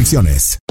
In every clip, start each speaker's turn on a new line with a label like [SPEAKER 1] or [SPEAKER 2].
[SPEAKER 1] restricciones.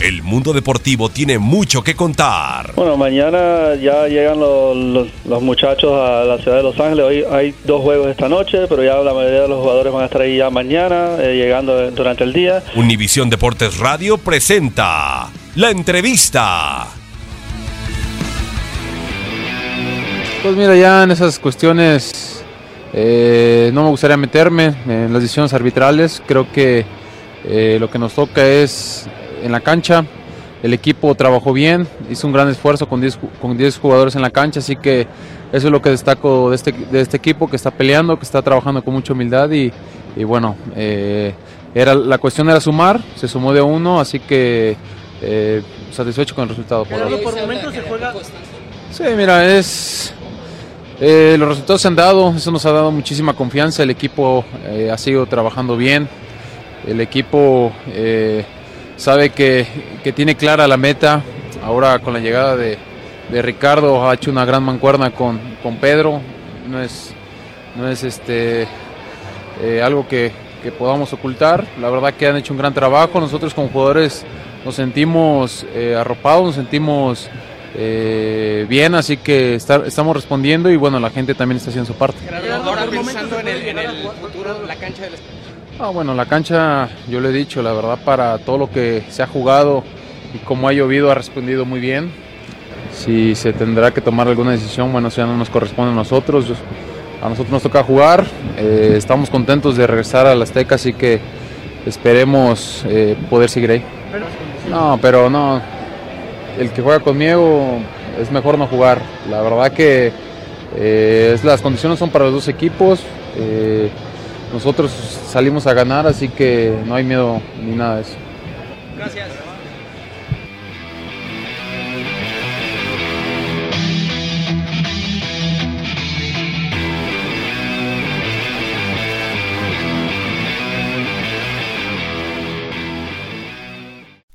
[SPEAKER 2] El mundo deportivo tiene mucho que contar.
[SPEAKER 3] Bueno, mañana ya llegan los, los- los muchachos a la ciudad de Los Ángeles. Hoy hay dos juegos esta noche, pero ya la mayoría de los jugadores van a estar ahí ya mañana, eh, llegando durante el día.
[SPEAKER 2] Univisión Deportes Radio presenta la entrevista.
[SPEAKER 4] Pues mira, ya en esas cuestiones eh, no me gustaría meterme en las decisiones arbitrales. Creo que eh, lo que nos toca es en la cancha. El equipo trabajó bien, hizo un gran esfuerzo con 10, ju- con 10 jugadores en la cancha, así que eso es lo que destaco de este, de este equipo que está peleando, que está trabajando con mucha humildad y, y bueno, eh, era, la cuestión era sumar, se sumó de uno, así que eh, satisfecho con el resultado. por
[SPEAKER 5] momentos se juega
[SPEAKER 4] Sí, mira, es. eh, los resultados se han dado, eso nos ha dado muchísima confianza. El equipo ha seguido trabajando bien. El equipo sabe que, que tiene clara la meta. Ahora con la llegada de, de Ricardo ha hecho una gran mancuerna con, con Pedro. No es, no es este, eh, algo que, que podamos ocultar. La verdad que han hecho un gran trabajo. Nosotros como jugadores nos sentimos eh, arropados, nos sentimos eh, bien, así que estamos respondiendo y bueno, la gente también está haciendo su parte.
[SPEAKER 5] en el, futuro, la cancha
[SPEAKER 4] Ah, bueno, la cancha, yo le he dicho, la verdad, para todo lo que se ha jugado y como ha llovido, ha respondido muy bien. Si se tendrá que tomar alguna decisión, bueno, eso ya no nos corresponde a nosotros. A nosotros nos toca jugar. eh, estamos contentos de regresar a la Azteca, así que esperemos eh, poder seguir ahí. No, pero no. El que juega conmigo es mejor no jugar. La verdad que eh, las condiciones son para los dos equipos. Nosotros salimos a ganar, así que no hay miedo ni nada de eso.
[SPEAKER 5] Gracias.